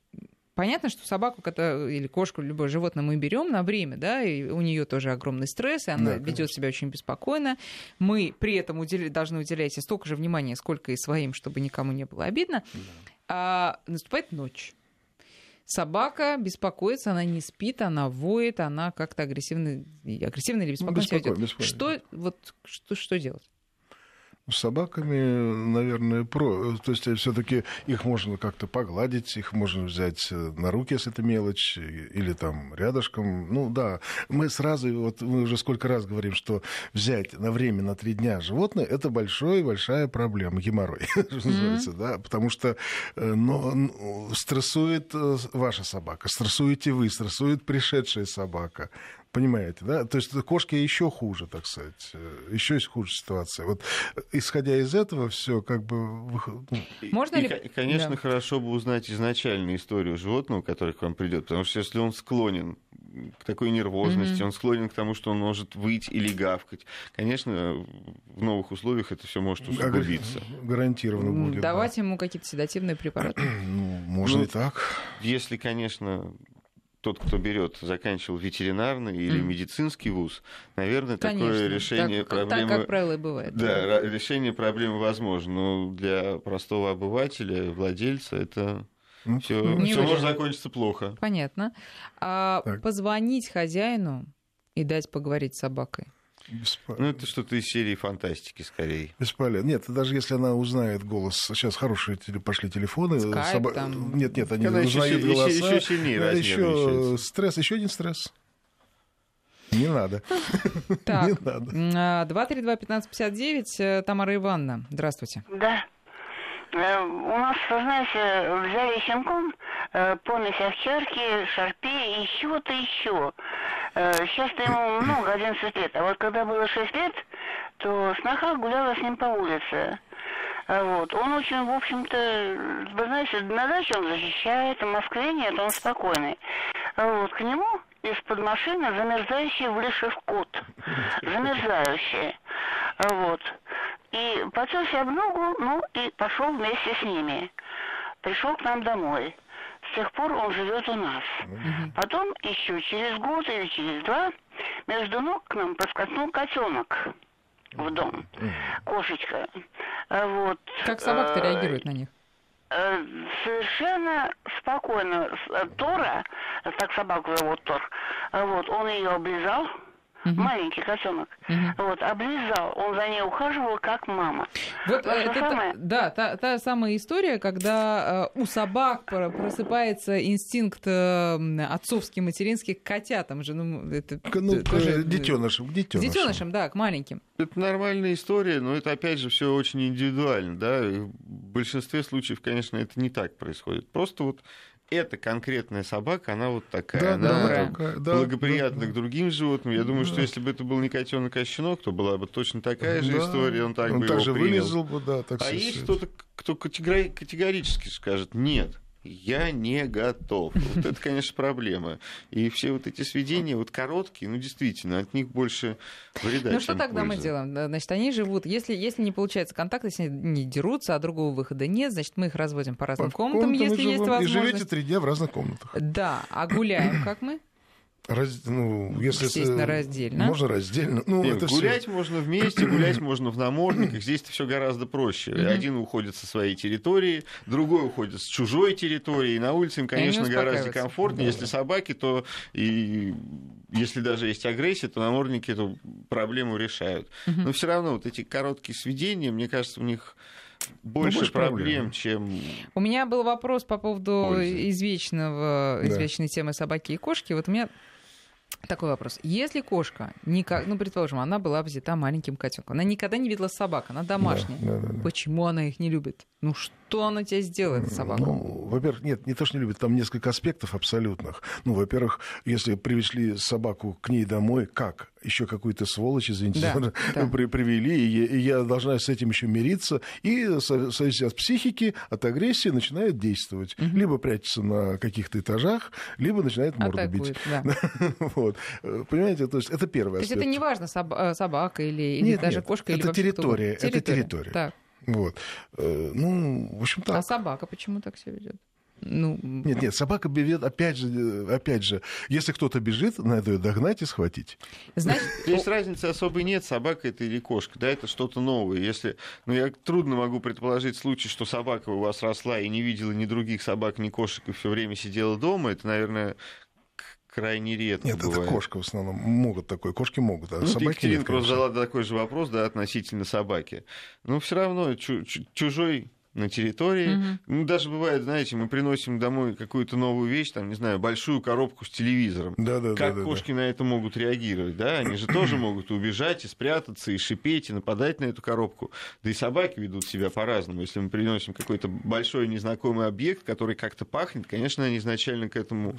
A: Понятно, что собаку или кошку, любое животное мы берем на время, да, и у нее тоже огромный стресс, и она да, ведет себя очень беспокойно. Мы при этом удел... должны уделять столько же внимания, сколько и своим, чтобы никому не было обидно. Да. А наступает ночь. Собака беспокоится, она не спит, она воет, она как-то агрессивно, агрессивно или беспокойно ну, себя ведет. Что, вот, что, что делать?
C: С собаками, наверное, про. То есть все-таки их можно как-то погладить, их можно взять на руки, если это мелочь, или там рядышком. Ну да, мы сразу, вот мы уже сколько раз говорим, что взять на время на три дня животное это большая большая проблема, геморрой, [LAUGHS] называется, да, потому что э, но, стрессует э, ваша собака, стрессуете вы, стрессует пришедшая собака. Понимаете, да? То есть кошки еще хуже, так сказать, э, еще есть хуже ситуация. Вот исходя из этого, все как бы. Ну,
B: Можно и, ли? И, конечно, да. хорошо бы узнать изначальную историю животного, который к вам придет, потому что если он склонен к такой нервозности, mm-hmm. он склонен к тому, что он может выть или гавкать. Конечно, в новых условиях это все может усугубиться.
C: Гарантированно будет.
A: Давать да. ему какие-то седативные препараты.
C: Ну, можно ну, и так.
B: Если, конечно, тот, кто берет, заканчивал ветеринарный или mm. медицинский вуз, наверное, Конечно, такое решение
A: так,
B: проблемы...
A: Так, как правило, бывает.
B: Да, решение проблемы возможно, но для простого обывателя, владельца, это ну, все, все может закончиться плохо.
A: Понятно. А позвонить хозяину и дать поговорить с собакой?
B: Бесполезно. Ну, это что-то из серии фантастики, скорее.
C: Бесполезно. Нет, даже если она узнает голос, сейчас хорошие пошли телефоны.
A: Skype, Соба... там.
C: Нет, нет, они Когда узнают еще, голоса.
B: Еще, еще сильнее
C: еще стресс, еще один стресс. Не надо.
A: Так, [LAUGHS] 232-1559, а, э, Тамара Ивановна, здравствуйте.
H: Да. Э, у нас, знаете, взяли щенком э, помесь овчарки, шарпи и чего-то еще. Сейчас-то ему много, 11 лет. А вот когда было 6 лет, то сноха гуляла с ним по улице. А вот. Он очень, в общем-то, вы знаете, на даче он защищает, в Москве нет, он спокойный. Вот, к нему из-под машины замерзающий вылезший кот. Замерзающий. Вот. И потерся об ногу, ну и пошел вместе с ними. Пришел к нам домой. С тех пор он живет у нас. Потом еще через год или через два между ног к нам проскользнул котенок в дом. Кошечка. Вот.
A: Как собака-то
H: Э,
A: реагирует на них?
H: э, совершенно спокойно. С- э, Тора, так собаку зовут Тор, вот, он ее облизал, маленький котенок, вот, облизал, он за ней ухаживал, как мама.
A: Вот
H: же
A: это та-
H: самое.
A: да, та, та самая история, когда э, у собак про- просыпается инстинкт э, отцовский, материнский к котятам же. Ну, это
C: К- Ну,
A: тоже,
C: к детенышам, к детенышам.
A: детенышам, да, к маленьким.
B: Это нормальная история, но это, опять же, все очень индивидуально. Да? В большинстве случаев, конечно, это не так происходит. Просто вот эта конкретная собака, она вот такая.
C: Да,
B: она
C: да, такая, да,
B: благоприятна
C: да,
B: к другим животным. Я думаю, что если бы это был не котенок, а щенок, то была бы точно такая же
C: Да.
B: история. Он так бы
C: так
B: его
C: же
B: принял.
C: вылезал бы, да, так
B: А есть кто-то, кто категори- категорически скажет «нет». Я не готов. Вот это, конечно, проблема. И все вот эти сведения, вот короткие, ну, действительно, от них больше вреда,
A: ну что
B: чем
A: тогда мы
B: пользы.
A: делаем? Да, Значит, они живут, если, если не получается контакт, если они не дерутся, а другого выхода нет, значит, мы их разводим по разным
C: По
A: комнатам,
C: комнатам
A: если есть
C: живем. И
A: возможность.
C: живете три дня в разных комнатах.
A: Да, а гуляем как мы?
C: Раз- ну, если
A: Естественно, раздельно.
C: Можно раздельно. Ну,
B: Нет,
C: это
B: гулять можно вместе, гулять [CLEARS THROAT] можно в намордниках. Здесь все гораздо проще. Один уходит со своей территории, другой уходит с чужой территории. И на улице им, конечно, гораздо комфортнее. Если собаки, то и если даже есть агрессия, то намордники эту проблему решают. Но все равно вот эти короткие сведения, мне кажется, у них больше,
C: больше
B: проблем,
C: проблем.
B: чем...
A: У меня был вопрос по поводу
B: Пользы.
A: извечного,
C: Да.
A: извечной темы собаки и кошки. Вот у меня такой вопрос. Если кошка, никак, ну, предположим, она была взята маленьким котенком, она никогда не видела собак, она домашняя.
C: Да, да, да, да.
A: Почему она их не любит? Ну, что она тебе сделает, собака?
C: Ну, во-первых, нет, не то, что не любит, там несколько аспектов абсолютных. Ну, во-первых, если привезли собаку к ней домой, как? Еще какую-то сволочь, извините,
A: Да, да. [LAUGHS]
C: при- привели, и я, и я должна с этим еще мириться, и в зависимости от психики, от агрессии начинает действовать. Либо прячется на каких-то этажах, либо начинает морду бить.
A: Атакует, да. [LAUGHS]
C: Вот. Понимаете, то есть это первый
A: То есть это не важно, соб- собака или, или
C: Нет,
A: даже
C: нет,
A: кошка, или
C: это
A: угодно.
C: территория, это территория.
A: Так.
C: Вот. Э, Ну, в общем, так.
A: А собака почему так себя ведет? Ну,
C: Нет, нет, собака бежит, опять же, э, опять же, если кто-то бежит, надо ее догнать и схватить.
A: значит, [LAUGHS]
B: Здесь разницы особой нет, собака это или кошка, да, это что-то новое. Если, ну, я трудно могу предположить случай, что собака у вас росла и не видела ни других собак, ни кошек, и все время сидела дома, это, наверное, крайне редко
C: Нет,
B: бывает.
C: это кошка в основном. Могут такое, кошки могут, а
B: Ну,
C: собаки нет,
B: просто задала такой же вопрос, да, относительно собаки. Но все равно чу- чу- чужой на территории. Ну, даже бывает, знаете, мы приносим домой какую-то новую вещь, там, не знаю, большую коробку с телевизором.
C: Да, да,
B: как
C: да, да,
B: кошки на это могут реагировать, да? Они же тоже могут убежать и спрятаться, и шипеть, и нападать на эту коробку. Да и собаки ведут себя по-разному. Если мы приносим какой-то большой незнакомый объект, который как-то пахнет, конечно, они изначально к этому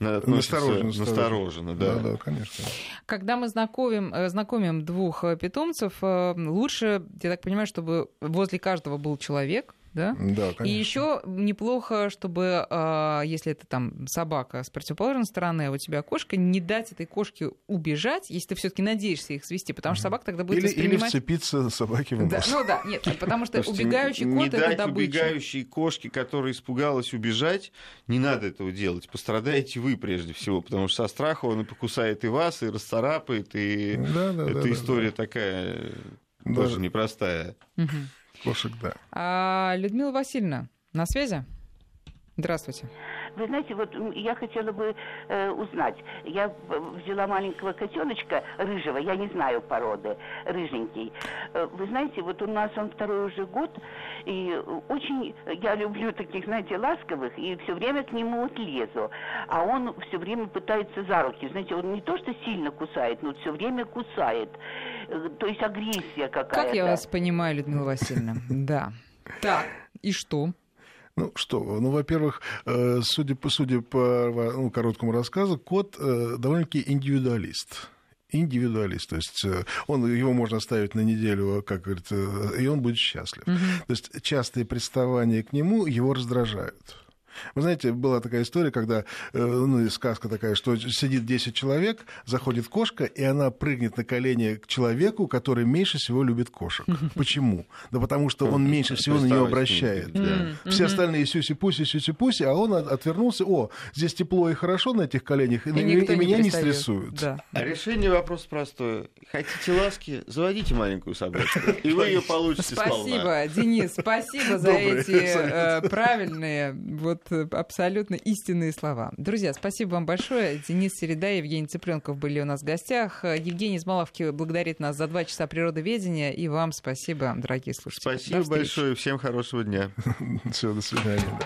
B: относятся
C: Настороженно,
B: настороженно, да.
C: Да, да, конечно.
A: Когда мы знакомим, э, знакомим двух э, питомцев, э, лучше, я так понимаю, чтобы возле каждого был человек, да?
C: Да,
A: И
C: конечно.
A: еще неплохо, чтобы, э, если это там собака с противоположной стороны, а у тебя кошка, не дать этой кошке убежать, если ты все-таки надеешься их свести, потому что собака тогда будет
C: Или, или
A: воспринимать...
C: вцепиться собаке в
A: Да,
C: нос.
A: ну да, нет, [LAUGHS] потому что
B: Слушайте,
A: убегающий кот это
B: дать
A: добыча.
B: убегающей кошке, которая испугалась убежать, не надо этого делать. Пострадаете вы прежде всего, потому что со страха он и покусает и вас, и расцарапает, и
C: Да, да,
B: эта
C: да, да,
B: история такая
C: Да.
B: тоже непростая.
A: Мгм.
C: Кошек, да.
A: А, Людмила Васильевна, на связи? Здравствуйте.
I: Вы знаете, вот я хотела бы э, узнать. Я э, взяла маленького котеночка рыжего, я не знаю породы, рыженький. Э, Вы знаете, вот у нас он второй уже год, и э, очень я люблю таких, знаете, ласковых, и все время к нему вот лезу. А он все время пытается за руки. Знаете, он не то что сильно кусает, но все время кусает. Э, То есть агрессия какая-то.
A: Как я вас понимаю, Людмила Васильевна? [LAUGHS] Да. Так, и что?
C: Ну что, ну, во-первых, э, судя по, судя по ну, короткому рассказу, кот э, довольно-таки индивидуалист. Индивидуалист, то есть э, он, его можно оставить на неделю, как говорится, и он будет счастлив. То есть частые приставания к нему его раздражают. Вы знаете, была такая история, когда, э, ну, сказка такая, что сидит 10 человек, заходит кошка, и она прыгнет на колени к человеку, который меньше всего любит кошек. [LAUGHS] Почему? Да потому что он меньше всего на нее обращает. Все остальные сюси-пуси, сюси-пуси, а он отвернулся, о, здесь тепло и хорошо на этих коленях, и, меня не стрессуют.
B: Да. А решение вопроса простое. Хотите ласки, заводите маленькую собачку, и вы ее получите
A: Спасибо, Денис, спасибо за эти э, правильные, вот э, абсолютно истинные слова. Друзья, спасибо вам большое. Денис Середа и Евгений Цыпленков были у нас в гостях. Евгений из благодарит нас за два часа природоведения. И вам спасибо, дорогие слушатели.
B: Спасибо большое. Всем хорошего дня. [LAUGHS]
C: Все, до свидания.